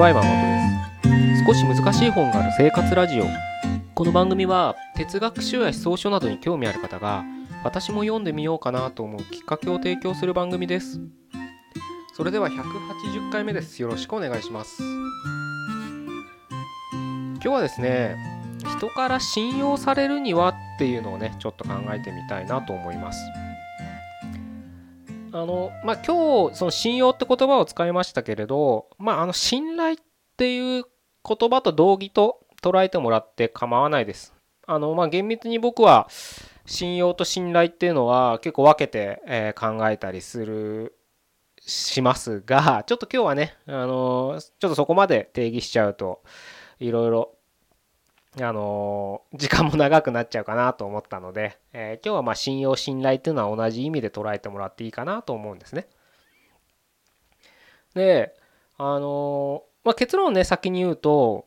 にちは山本です。少し難しい本がある生活ラジオ。この番組は哲学書や思想書などに興味ある方が私も読んでみようかなと思うきっかけを提供する番組です。それでは180回目です。よろしくお願いします。今日はですね人から信用されるにはっていうのをねちょっと考えてみたいなと思います。あのまあ今日その信用って言葉を使いましたけれどまああの信頼っていう言葉と同義と捉えてもらって構わないです。あのまあ厳密に僕は信用と信頼っていうのは結構分けて、え、考えたりするしますがちょっと今日はねあのちょっとそこまで定義しちゃうといろいろあの時間も長くなっちゃうかなと思ったので、えー、今日はまあ信用信頼っていうのは同じ意味で捉えてもらっていいかなと思うんですね。であのまあ、結論ね先に言うと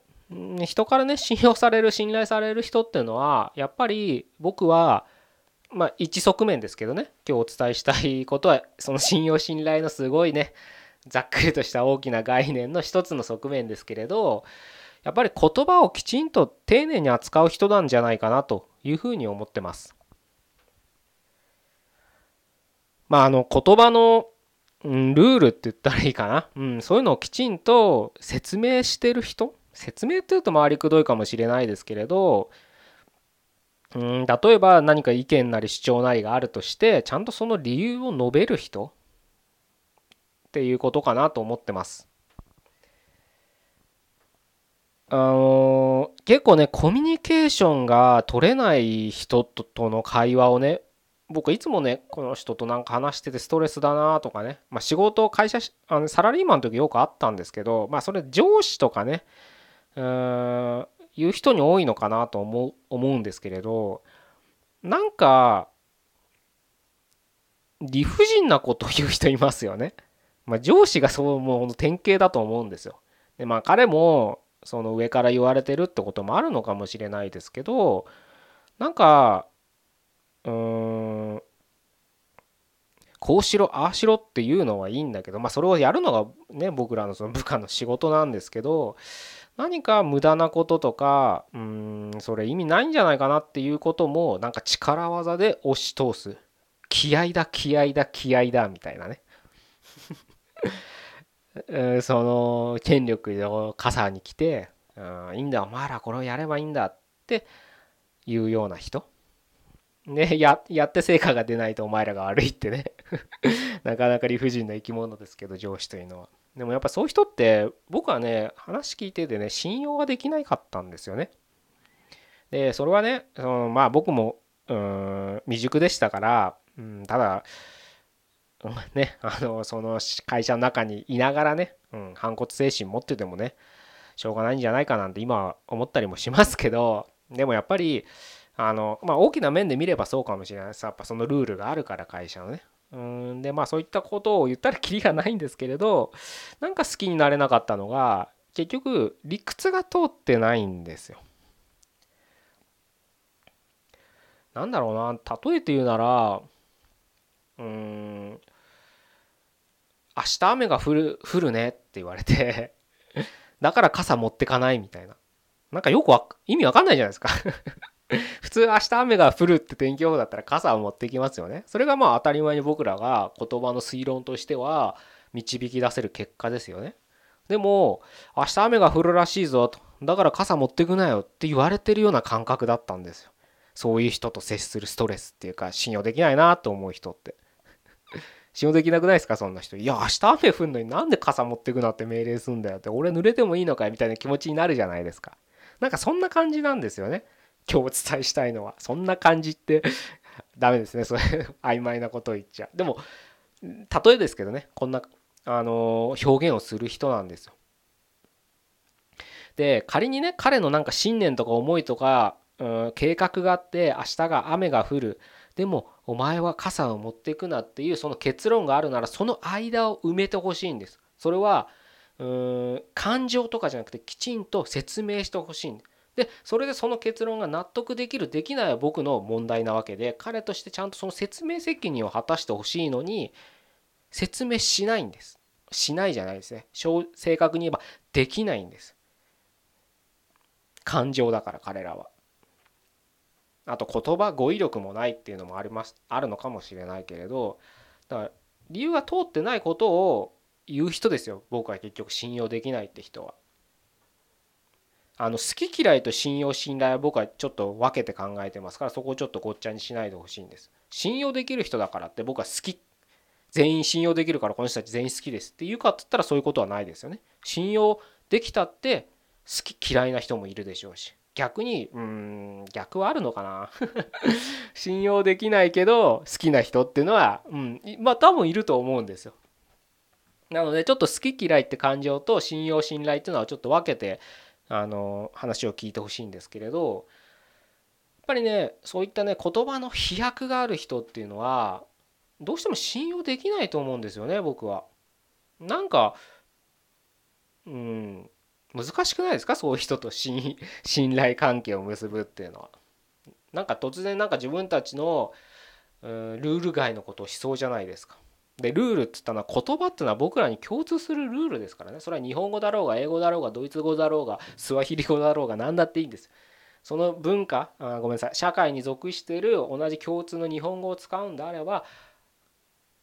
人からね信用される信頼される人っていうのはやっぱり僕はまあ一側面ですけどね今日お伝えしたいことはその信用信頼のすごいねざっくりとした大きな概念の一つの側面ですけれどやっぱり言葉をきちんと丁寧に扱う人なんじゃないかなというふうに思ってます。まああの言葉の、うん、ルールって言ったらいいかな、うん、そういうのをきちんと説明してる人？説明っていうと回りくどいかもしれないですけれどうん例えば何か意見なり主張なりがあるとしてちゃんとその理由を述べる人っていうことかなと思ってます。あのー、結構ねコミュニケーションが取れない人との会話をね僕いつもねこの人となんか話しててストレスだなとかね、まあ、仕事会社あのサラリーマンの時よくあったんですけどまあそれ上司とかねうーんいう人に多いのかなと思う思うんですけれどなんか理不尽なことを言う人いますよね。まあ、上司がそうもう典型だと思うんですよ。でまあ彼もその上から言われてるってこともあるのかもしれないですけどなんかうーんこうしろああしろっていうのはいいんだけどまあそれをやるのがね僕らのその部下の仕事なんですけど何か無駄なこととかうんそれ意味ないんじゃないかなっていうこともなんか力技で押し通す。気合だ気合だ気合だみたいなね。その権力の傘に来て、うん、いいんだお前らこれをやればいいんだっていうような人。ねややって成果が出ないとお前らが悪いってね。なかなか理不尽な生き物ですけど上司というのは。でもやっぱそういう人って僕はね話聞いててね信用ができなかったんですよね。でそれはねそのまあ僕もうん未熟でしたから、うん、ただ ね、あのその会社の中にいながらね、うん、反骨精神持っててもねしょうがないんじゃないかなんて今思ったりもしますけどでもやっぱりあの、まあ、大きな面で見ればそうかもしれないですやっぱそのルールがあるから会社のねうんでまあそういったことを言ったらきりがないんですけれどなんか好きになれなかったのが結局理屈が通ってないんですよ。なんだろうな例えて言うならうーん明日雨が降る降るねって言われて だから傘持ってかないみたいな。なんかよく意味わかんないじゃないですか。普通明日雨が降るって天気予報だったら傘を持ってきますよね。それがまあ当たり前に僕らが言葉の推論としては導き出せる結果ですよね。でも明日雨が降るらしいぞと。だから傘持ってくなよって言われてるような感覚だったんですよ。そういう人と接するストレスっていうか信用できないなと思う人って。信用できなくないですかそんな人。いや、明日雨降んのになんで傘持ってくなって命令すんだよって、俺濡れてもいいのかいみたいな気持ちになるじゃないですか。なんかそんな感じなんですよね。今日お伝えしたいのは。そんな感じって ダメですね。それ曖昧なことを言っちゃう。でも、例えですけどね、こんな、あのー、表現をする人なんですよ。で、仮にね、彼のなんか信念とか思いとか、うん、計画があって明日が雨が降るでもお前は傘を持っていくなっていうその結論があるならその間を埋めてほしいんです。それはうーん感情とかじゃなくてきちんと説明してほしいんでそれでその結論が納得できるできないは僕の問題なわけで彼としてちゃんとその説明責任を果たしてほしいのに説明しないんです。しないじゃないですね。正確に言えばできないんです。感情だから彼らは。あと言葉語彙力もないっていうのもありますあるのかもしれないけれどだから理由が通ってないことを言う人ですよ僕は結局信用できないって人は。あの好き嫌いと信用信頼は僕はちょっと分けて考えてますからそこをちょっとごっちゃにしないでほしいんです。信用できる人だからって僕は好き全員信用できるからこの人たち全員好きですって言うかって言ったらそういうことはないですよね。信用できたって好き嫌いな人もいるでしょうし逆にうん逆はあるのかな 信用できないけど好きな人っていうのは、うん、まあ多分いると思うんですよ。なのでちょっと好き嫌いって感情と信用信頼っていうのはちょっと分けてあの話を聞いてほしいんですけれどやっぱりねそういったね言葉の飛躍がある人っていうのはどうしても信用できないと思うんですよね僕は。なんかうん難しくないですか？そういう人と 信頼関係を結ぶっていうのは。なんか突然なんか自分たちの、うん、ルール外のことをしそうじゃないですか。でルールって言ったのは言葉っていうのは僕らに共通するルールですからねそれは日本語だろうが英語だろうがドイツ語だろうがスワヒリ語だろうが何だっていいんです。その文化あごめんなさい社会に属している同じ共通の日本語を使うんであれば、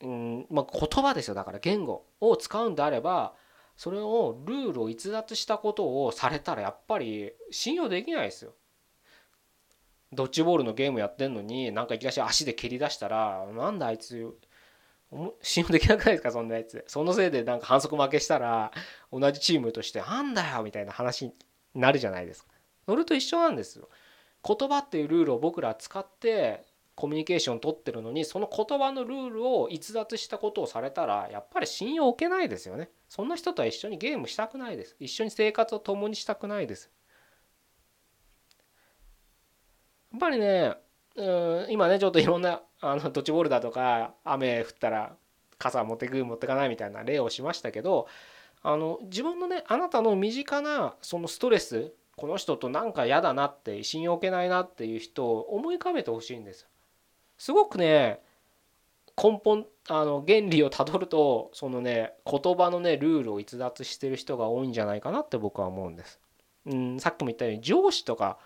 うんまあ、言葉ですよだから言語を使うんであればそれをルールを逸脱したことをされたらやっぱり信用できないですよ。ドッジボールのゲームやってんのになんかいきなり足で蹴り出したらなんだあいつ信用できなくないですか？そんなやつ。そのせいでなんか反則負けしたら同じチームとしてなんだよみたいな話になるじゃないですか。それと一緒なんですよ。言葉っていうルールを僕ら使ってコミュニケーション取ってるのにその言葉のルールを逸脱したことをされたらやっぱり信用を受けないですよね。そんな人とは一緒にゲームしたくないです。一緒に生活を共にしたくないです。やっぱりねうん今ねちょっといろんなあのドッジボールだとか雨降ったら傘持ってく持ってかないみたいな例をしましたけどあの自分のねあなたの身近なそのストレスこの人となんか嫌だなって信用を受けないなっていう人を思い浮かべてほしいんです。すごくね根本あの原理をたどるとそのね言葉のねルールを逸脱してる人が多いんじゃないかなって僕は思うんです。うん、さっきも言ったように上司とか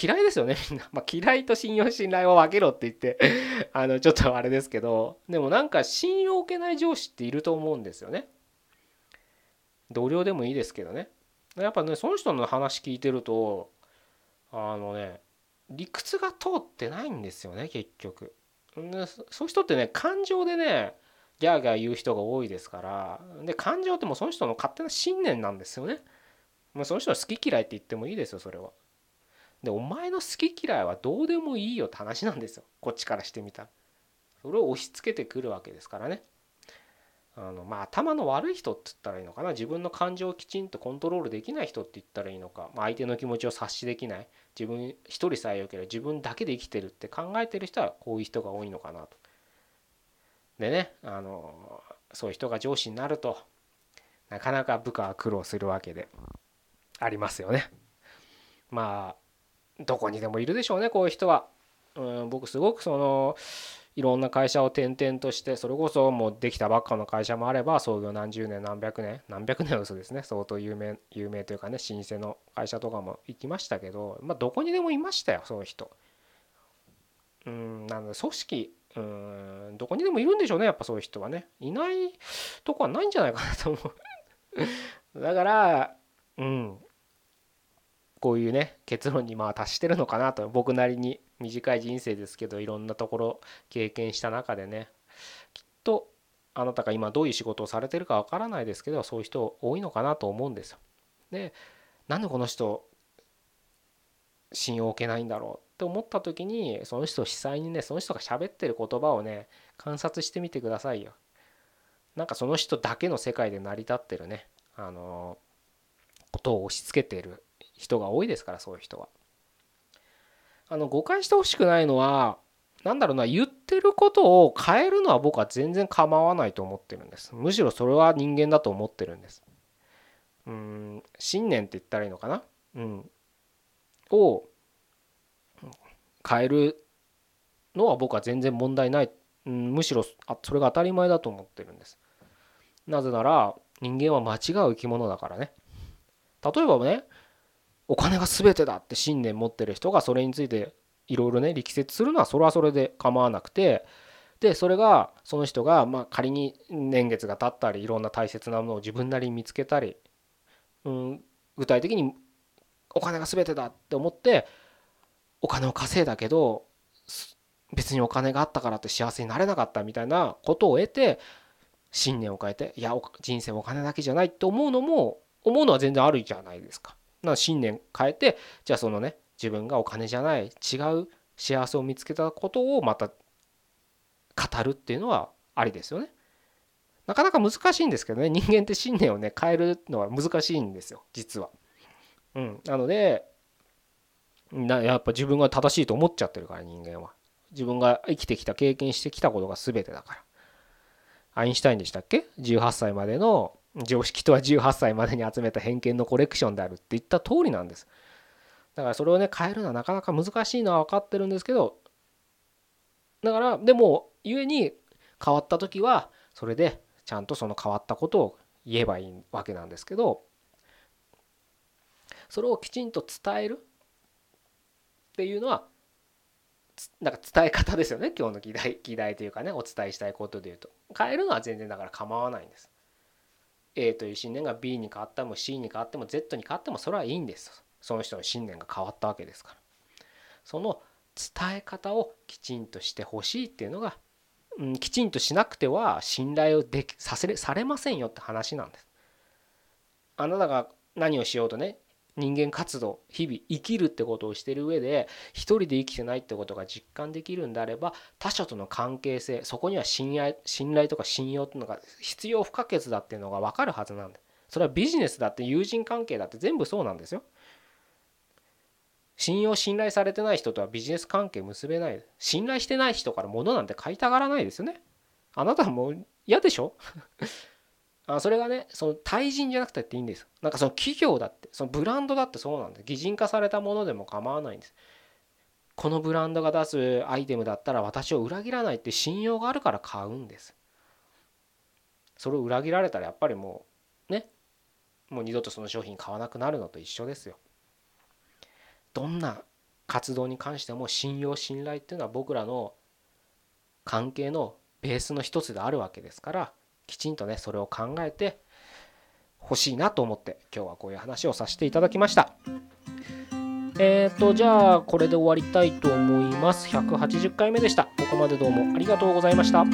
嫌いですよねみんな、まあ、嫌いと信用信頼を分けろって言って あのちょっとあれですけどでもなんか信用を受けない上司っていると思うんですよね。同僚でもいいですけどね。やっぱねその人の話聞いてるとあのね理屈が通ってないんですよね結局。そういう人ってね感情でねギャーギャー言う人が多いですからで感情ってもうその人の勝手な信念なんですよね。もうその人は好き嫌いって言ってもいいですよそれは。でお前の好き嫌いはどうでもいいよって話なんですよこっちからしてみたら。それを押し付けてくるわけですからね。あのまあ頭の悪い人って言ったらいいのかな自分の感情をきちんとコントロールできない人って言ったらいいのか、まあ、相手の気持ちを察しできない自分一人さえよければ自分だけで生きてるって考えてる人はこういう人が多いのかなと。でねあのそういう人が上司になるとなかなか部下は苦労するわけでありますよね。まあどこにでもいるでしょうねこういう人は。うん僕すごくそのいろんな会社を転々としてそれこそもうできたばっかの会社もあれば創業何十年何百年何百年の嘘ですね。相当有名有名というかね老舗の会社とかも行きましたけどまあどこにでもいましたよそういう人。うんなので組織うんどこにでもいるんでしょうねやっぱそういう人はね。いないとこはないんじゃないかなと思う。だからうんこういうね結論にまあ達してるのかなと僕なりに短い人生ですけどいろんなところ経験した中でねきっとあなたが今どういう仕事をされてるかわからないですけどそういう人多いのかなと思うんですよ。でなんでこの人信用を受けないんだろうって思った時にその人を実際にねその人が喋ってる言葉をね観察してみてくださいよ。なんかその人だけの世界で成り立ってるねあのことを押し付けてる人が多いですからそういう人は。あの誤解してほしくないのは何だろうな言ってることを変えるのは僕は全然構わないと思ってるんです。むしろそれは人間だと思ってるんです。うん信念って言ったらいいのかな？うん。を変えるのは僕は全然問題ない、うん、むしろあそれが当たり前だと思ってるんです。なぜなら人間は間違う生き物だからね。例えばねお金が全てだって信念持ってる人がそれについていろいろね力説するのはそれはそれで構わなくてでそれがその人がまあ仮に年月が経ったりいろんな大切なものを自分なりに見つけたり、うん、具体的にお金が全てだって思ってお金を稼いだけど別にお金があったからって幸せになれなかったみたいなことを得て信念を変えていや人生お金だけじゃないって思うのも思うのは全然あるじゃないですか。な信念変えてじゃあそのね自分がお金じゃない違う幸せを見つけたことをまた語るっていうのはありですよね。なかなか難しいんですけどね人間って信念をね変えるのは難しいんですよ実は。うん、なのでなやっぱ自分が正しいと思っちゃってるから人間は。自分が生きてきた経験してきたことが全てだから。アインシュタインでしたっけ ?18 歳までの常識とは18歳までに集めた偏見のコレクションであるって言った通りなんです。だからそれをね変えるのはなかなか難しいのは分かってるんですけどだからでも故に変わった時はそれでちゃんとその変わったことを言えばいいわけなんですけどそれをきちんと伝えるっていうのはなんか伝え方ですよね今日の議題議題というかねお伝えしたいことで言うと変えるのは全然だから構わないんです A という信念が B に変わっても C に変わっても Z に変わってもそれはいいんですその人の信念が変わったわけですからその伝え方をきちんとしてほしいっていうのが、うん、きちんとしなくては信頼をできさせれされませんよって話なんです。あなたが何をしようとね人間活動日々生きるってことをしてる上で一人で生きてないってことが実感できるんであれば他者との関係性そこには信頼信頼とか信用っていうのが必要不可欠だっていうのが分かるはずなんでそれはビジネスだって友人関係だって全部そうなんですよ。信用信頼されてない人とはビジネス関係結べない。信頼してない人から物なんて買いたがらないですよね。あなたはもう嫌でしょ？あそれがねその対人じゃなくてっていいんです。なんかその企業だってそのブランドだってそうなんです。擬人化されたものでも構わないんです。このブランドが出すアイテムだったら私を裏切らないって信用があるから買うんです。それを裏切られたらやっぱりもうねもう二度とその商品買わなくなるのと一緒ですよ。どんな活動に関しても信用信頼っていうのは僕らの関係のベースの一つであるわけですからきちんとねそれを考えてほしいなと思って今日はこういう話をさせていただきました。えーとじゃあこれで終わりたいと思います。180回目でした。ここまでどうもありがとうございました。